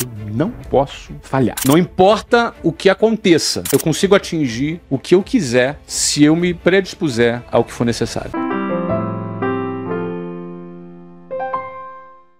Eu não posso falhar. Não importa o que aconteça, eu consigo atingir o que eu quiser se eu me predispuser ao que for necessário.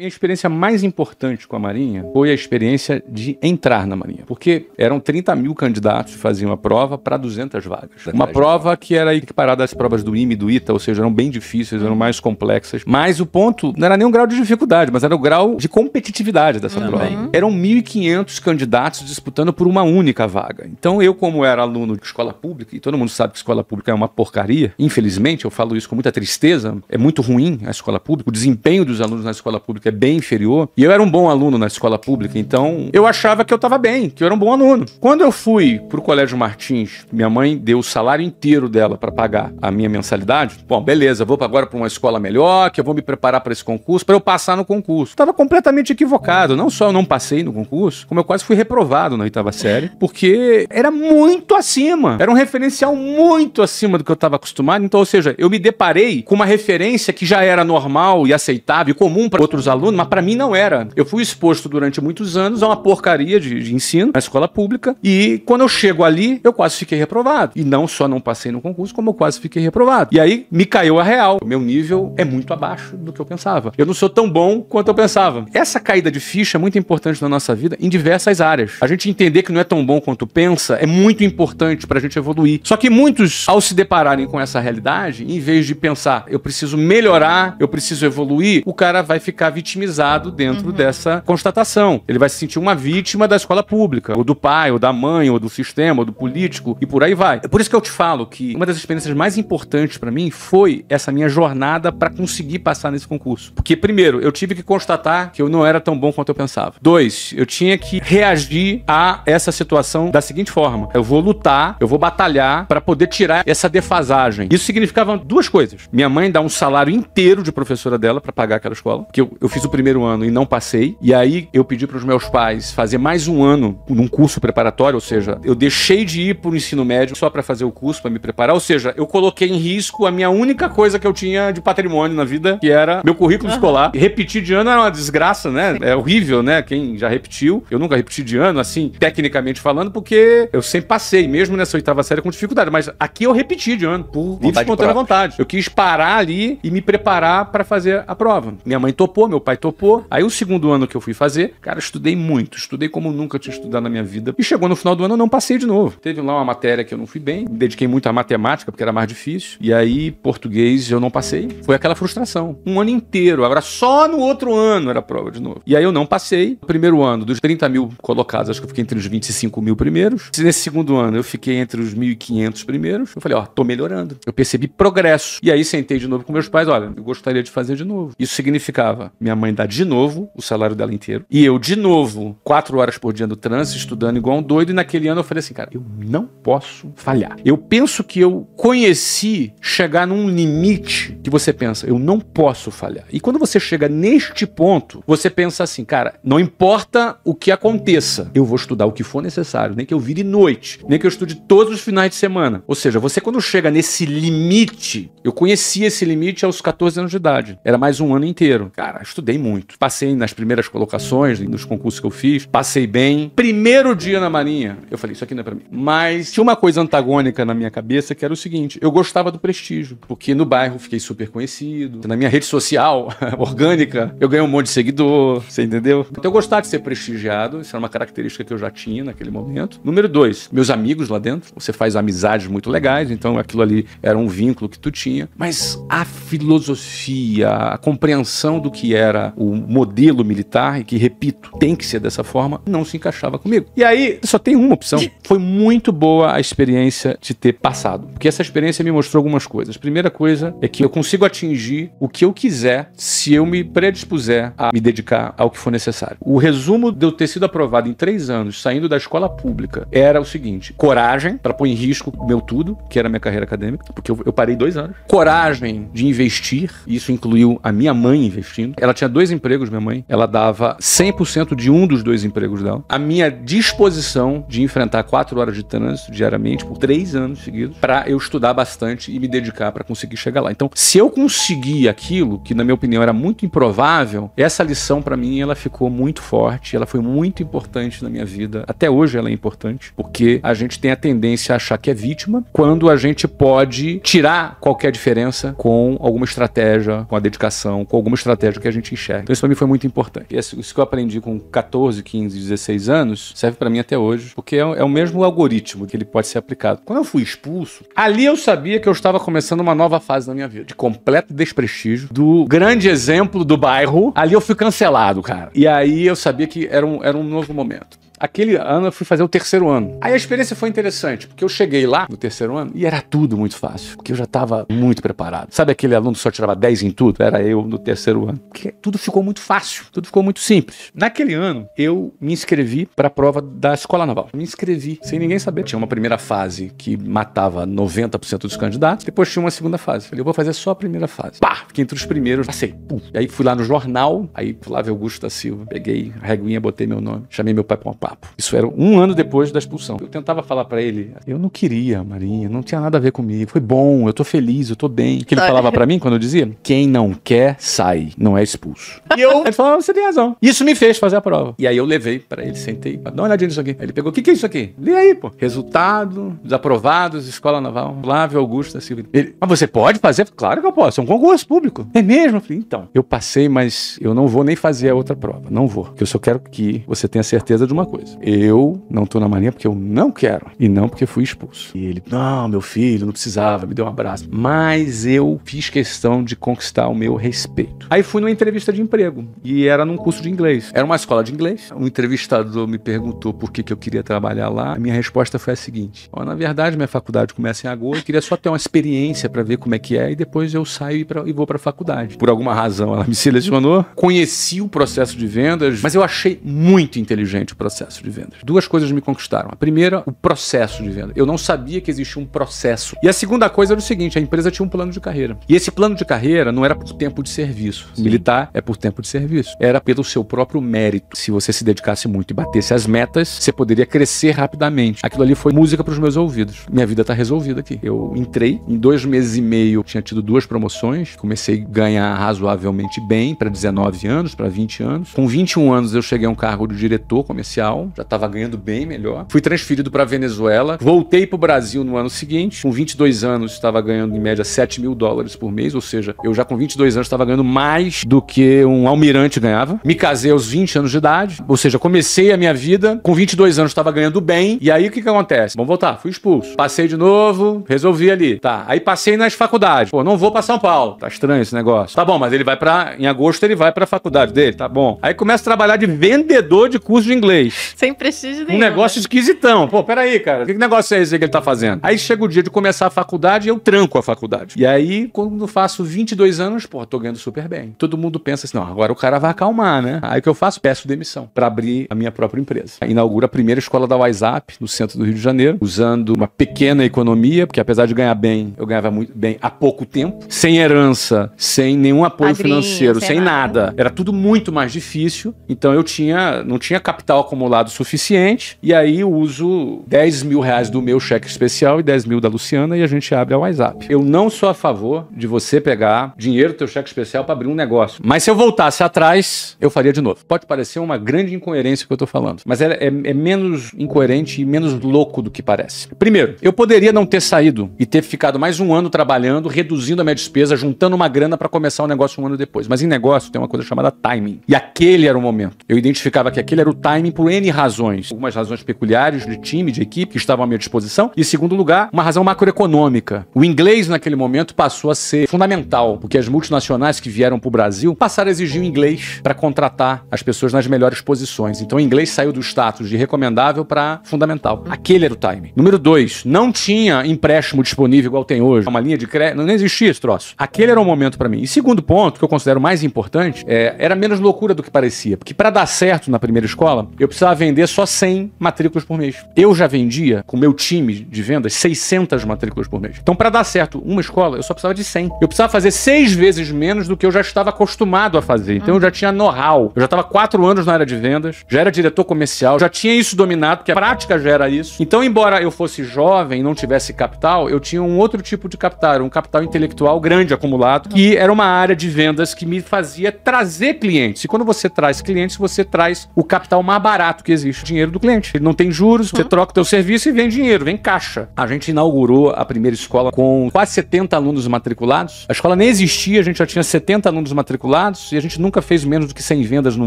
Minha experiência mais importante com a Marinha foi a experiência de entrar na Marinha. Porque eram 30 mil candidatos que faziam a prova para 200 vagas. Uma prova que era equiparada às provas do IME e do ITA, ou seja, eram bem difíceis, eram mais complexas. Mas o ponto não era nem o grau de dificuldade, mas era o grau de competitividade dessa prova. Eram 1.500 candidatos disputando por uma única vaga. Então eu, como era aluno de escola pública, e todo mundo sabe que escola pública é uma porcaria, infelizmente, eu falo isso com muita tristeza, é muito ruim a escola pública, o desempenho dos alunos na escola pública é bem inferior. E eu era um bom aluno na escola pública, então eu achava que eu estava bem, que eu era um bom aluno. Quando eu fui pro Colégio Martins, minha mãe deu o salário inteiro dela para pagar a minha mensalidade. Bom, beleza, vou agora para uma escola melhor, que eu vou me preparar para esse concurso, para eu passar no concurso. Estava completamente equivocado. Não só eu não passei no concurso, como eu quase fui reprovado na oitava série, porque era muito acima. Era um referencial muito acima do que eu estava acostumado. Então, ou seja, eu me deparei com uma referência que já era normal e aceitável e comum para outros alunos aluno, mas para mim não era. Eu fui exposto durante muitos anos a uma porcaria de, de, ensino na escola pública e quando eu chego ali, eu quase fiquei reprovado. E não só não passei no concurso, como eu quase fiquei reprovado. E aí me caiu a real. O meu nível é muito abaixo do que eu pensava. Eu não sou tão bom quanto eu pensava. Essa caída de ficha é muito importante na nossa vida em diversas áreas. A gente entender que não é tão bom quanto pensa é muito importante para a gente evoluir. Só que muitos, ao se depararem com essa realidade, em vez de pensar, eu preciso melhorar, eu preciso evoluir, o cara vai ficar vitimizado vitimizado dentro uhum. dessa constatação. Ele vai se sentir uma vítima da escola pública, ou do pai, ou da mãe, ou do sistema, ou do político, e por aí vai. É por isso que eu te falo que uma das experiências mais importantes para mim foi essa minha jornada para conseguir passar nesse concurso. Porque, primeiro, eu tive que constatar que eu não era tão bom quanto eu pensava. Dois, eu tinha que reagir a essa situação da seguinte forma: eu vou lutar, eu vou batalhar para poder tirar essa defasagem. Isso significava duas coisas. Minha mãe dá um salário inteiro de professora dela para pagar aquela escola, porque eu, eu fiz o primeiro ano e não passei. E aí eu pedi para os meus pais fazer mais um ano num curso preparatório, ou seja, eu deixei de ir para o ensino médio só para fazer o curso, para me preparar. Ou seja, eu coloquei em risco a minha única coisa que eu tinha de patrimônio na vida, que era meu currículo uhum. escolar. E repetir de ano é uma desgraça, né? É horrível, né? Quem já repetiu. Eu nunca repeti de ano, assim, tecnicamente falando, porque eu sempre passei, mesmo nessa oitava série, com dificuldade. Mas aqui eu repeti de ano, por livre espontânea vontade. Eu quis parar ali e me preparar para fazer a prova. Minha mãe topou, meu pai topou. Aí o segundo ano que eu fui fazer, cara, estudei muito, estudei como nunca tinha estudado na minha vida. E chegou no final do ano, eu não passei de novo. Teve lá uma matéria que eu não fui bem, me dediquei muito à matemática, porque era mais difícil. E aí, português, eu não passei. Foi aquela frustração. Um ano inteiro. Agora, só no outro ano era prova de novo. E aí eu não passei. No primeiro ano, dos 30 mil colocados, acho que eu fiquei entre os 25 mil primeiros. Nesse segundo ano, eu fiquei entre os 1.500 primeiros. Eu falei, ó, tô melhorando. Eu percebi progresso. E aí sentei de novo com meus pais, olha, eu gostaria de fazer de novo. Isso significava minha mãe dar de novo o salário dela inteiro. E eu, de novo, quatro horas por dia no trânsito, estudando igual um doido. E naquele ano eu falei assim, cara, eu não posso falhar. Eu penso que eu conheci chegar num limite que você pensa, eu não posso falhar. E quando você chega neste ponto, você pensa assim, cara, não importa o que aconteça, eu vou estudar o que for necessário, nem que eu vire noite, nem que eu estude todos os finais de semana. Ou seja, você quando chega nesse limite, eu conheci esse limite aos 14 anos de idade. Era mais um ano inteiro. Cara, estudei muito. Passei nas primeiras colocações, nos concursos que eu fiz, passei bem. Primeiro dia na Marinha, eu falei, isso aqui não é pra mim. Mas tinha uma coisa antagônica na minha cabeça que era o seguinte: eu gostava do prestígio, porque no bairro fiquei super conhecido, na minha rede social orgânica, eu ganhei um monte de seguidor, você entendeu? Então eu gostava de ser prestigiado, isso era uma característica que eu já tinha naquele momento. Número dois, meus amigos lá dentro, você faz amizades muito legais, então aquilo ali era um vínculo que tu tinha. Mas a filosofia, a compreensão do que era o modelo militar, e que, repito, tem que ser dessa forma, não se encaixava comigo. E aí, só tem uma opção. Foi muito boa a experiência de ter passado. Porque essa experiência me mostrou algumas coisas. Primeira coisa é que eu consigo atingir o que eu quiser se eu me predispuser a me dedicar ao que for necessário. O resumo de eu ter sido aprovado em três anos, saindo da escola pública, era o seguinte: coragem para pôr em risco meu tudo, que era minha carreira acadêmica, porque eu, eu parei dois anos. Coragem de investir, isso incluiu a minha mãe investindo. Ela tinha dois empregos, minha mãe. Ela dava 100% de um dos dois empregos dela. A minha disposição de enfrentar quatro horas de trânsito diariamente por três anos seguidos para eu estudar bastante e me dedicar para conseguir chegar lá. Então, se eu conseguir aquilo, que na minha opinião era muito improvável, essa lição para mim ela ficou muito forte, ela foi muito importante na minha vida. Até hoje ela é importante, porque a gente tem a tendência a achar que é vítima quando a gente pode tirar qualquer diferença com alguma estratégia, com a dedicação, com alguma estratégia que a gente enxerga. Então isso para mim foi muito importante. Isso que eu aprendi com 14, 15, 16 anos serve para mim até hoje, porque é, é o mesmo algoritmo que ele pode ser aplicado. Quando eu fui expulso, ali eu sabia que eu estava começando uma nova fase na minha vida, de completo desprestígio, do grande exemplo do bairro. Ali eu fui cancelado, cara. E aí eu sabia que era um, era um novo momento. Aquele ano eu fui fazer o terceiro ano. Aí a experiência foi interessante, porque eu cheguei lá no terceiro ano e era tudo muito fácil, porque eu já estava muito preparado. Sabe aquele aluno que só tirava 10 em tudo? Era eu no terceiro ano. Porque tudo ficou muito fácil, tudo ficou muito simples. Naquele ano, eu me inscrevi para a prova da Escola Naval. Me inscrevi sem ninguém saber. Tinha uma primeira fase que matava 90% dos candidatos, depois tinha uma segunda fase. Falei, eu vou fazer só a primeira fase. Pá, fiquei entre os primeiros, passei. Pum. E aí fui lá no jornal, aí Flávio Augusto da Silva, peguei a reguinha, botei meu nome, chamei meu pai para um papo papo. Isso era um ano depois da expulsão. Eu tentava falar para ele, eu não queria, Marinha, não tinha nada a ver comigo. Foi bom, eu tô feliz, eu tô bem. Que ele falava para mim quando eu dizia: quem não quer, sai, não é expulso. E eu, ele falava, você tem razão. Isso me fez fazer a prova. E aí eu levei para ele, sentei, dá uma olhadinha nisso aqui. Aí ele pegou, o que, que é isso aqui? Lê aí, pô. Resultado, desaprovados, Escola Naval, Flávio Augusto Silva. Ele, mas você pode fazer? Claro que eu posso, é um concurso público. É mesmo? Eu falei, então, eu passei, mas eu não vou nem fazer a outra prova. Não vou. Porque eu só quero que você tenha certeza de uma coisa. Eu não tô na marinha porque eu não quero e não porque fui expulso. E ele, não, meu filho, não precisava, me deu um abraço. Mas eu fiz questão de conquistar o meu respeito. Aí fui numa entrevista de emprego e era num curso de inglês. Era uma escola de inglês. Um entrevistador me perguntou por que, que eu queria trabalhar lá. A minha resposta foi a seguinte: oh, na verdade, minha faculdade começa em agosto. Eu queria só ter uma experiência para ver como é que é e depois eu saio e, pra, e vou para faculdade. Por alguma razão, ela me selecionou. Conheci o processo de vendas, mas eu achei muito inteligente o processo de vendas. Duas coisas me conquistaram. A primeira, o processo de venda. Eu não sabia que existia um processo. E a segunda coisa era o seguinte: a empresa tinha um plano de carreira. E esse plano de carreira não era por tempo de serviço. Sim. Militar é por tempo de serviço. Era pelo seu próprio mérito. Se você se dedicasse muito e batesse as metas, você poderia crescer rapidamente. Aquilo ali foi música para os meus ouvidos. Minha vida está resolvida aqui. Eu entrei, em dois meses e meio, tinha tido duas promoções. Comecei a ganhar razoavelmente bem para 19 anos, para 20 anos. Com 21 anos, eu cheguei a um cargo de diretor comercial. Já estava ganhando bem melhor. Fui transferido para Venezuela. Voltei para o Brasil no ano seguinte. Com 22 anos, estava ganhando em média 7 mil dólares por mês. Ou seja, eu já com 22 anos estava ganhando mais do que um almirante ganhava. Me casei aos 20 anos de idade. Ou seja, comecei a minha vida. Com 22 anos, estava ganhando bem. E aí, o que, que acontece? Vamos voltar. Fui expulso. Passei de novo. Resolvi ali. Tá. Aí passei nas faculdades. Pô, não vou para São Paulo. Tá estranho esse negócio. Tá bom, mas ele vai para Em agosto, ele vai para a faculdade dele. Tá bom. Aí começa a trabalhar de vendedor de curso de inglês. Sem prestígio nenhum. Um negócio né? esquisitão. Pô, peraí, cara. Que negócio é esse que ele tá fazendo? Aí chega o dia de começar a faculdade e eu tranco a faculdade. E aí, quando faço 22 anos, pô, tô ganhando super bem. Todo mundo pensa assim, não, agora o cara vai acalmar, né? Aí o que eu faço? Peço demissão para abrir a minha própria empresa. Inaugura a primeira escola da WhatsApp no centro do Rio de Janeiro, usando uma pequena economia, porque apesar de ganhar bem, eu ganhava muito bem há pouco tempo, sem herança, sem nenhum apoio Padrinho, financeiro, sem, sem nada. nada. Era tudo muito mais difícil. Então eu tinha, não tinha capital acumulado suficiente. E aí uso 10 mil reais do meu cheque especial e 10 mil da Luciana e a gente abre a WhatsApp. Eu não sou a favor de você pegar dinheiro do teu cheque especial para abrir um negócio. Mas se eu voltasse atrás, eu faria de novo. Pode parecer uma grande incoerência que eu tô falando, mas é, é, é menos incoerente e menos louco do que parece. Primeiro, eu poderia não ter saído e ter ficado mais um ano trabalhando, reduzindo a minha despesa, juntando uma grana para começar o um negócio um ano depois. Mas em negócio tem uma coisa chamada timing. E aquele era o momento. Eu identificava que aquele era o timing por N razões. Algumas razões peculiares de time, de equipe, que estavam à minha disposição. E, segundo lugar, uma razão macroeconômica. O inglês, naquele momento, passou a ser fundamental, porque as multinacionais que vieram para o Brasil passaram a exigir o inglês para contratar as pessoas nas melhores posições. Então, o inglês saiu do status de recomendável para fundamental. Aquele era o timing. Número dois, não tinha empréstimo disponível igual tem hoje. Uma linha de crédito, não existia esse troço. Aquele era o momento para mim. E segundo ponto, que eu considero mais importante, é, era menos loucura do que parecia. Porque para dar certo na primeira escola, eu precisava precisava vender só 100 matrículas por mês. Eu já vendia, com meu time de vendas, 600 matrículas por mês. Então, para dar certo uma escola, eu só precisava de 100. Eu precisava fazer seis vezes menos do que eu já estava acostumado a fazer. Então, eu já tinha know-how. Eu já estava quatro anos na área de vendas, já era diretor comercial, já tinha isso dominado, porque a prática já era isso. Então, embora eu fosse jovem e não tivesse capital, eu tinha um outro tipo de capital, um capital intelectual grande acumulado, que era uma área de vendas que me fazia trazer clientes. E quando você traz clientes, você traz o capital mais barato que existe, o dinheiro do cliente. Ele não tem juros, você troca o teu serviço e vem dinheiro, vem caixa. A gente inaugurou a primeira escola com quase 70 alunos matriculados. A escola nem existia, a gente já tinha 70 alunos matriculados e a gente nunca fez menos do que 100 vendas no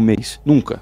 mês. Nunca.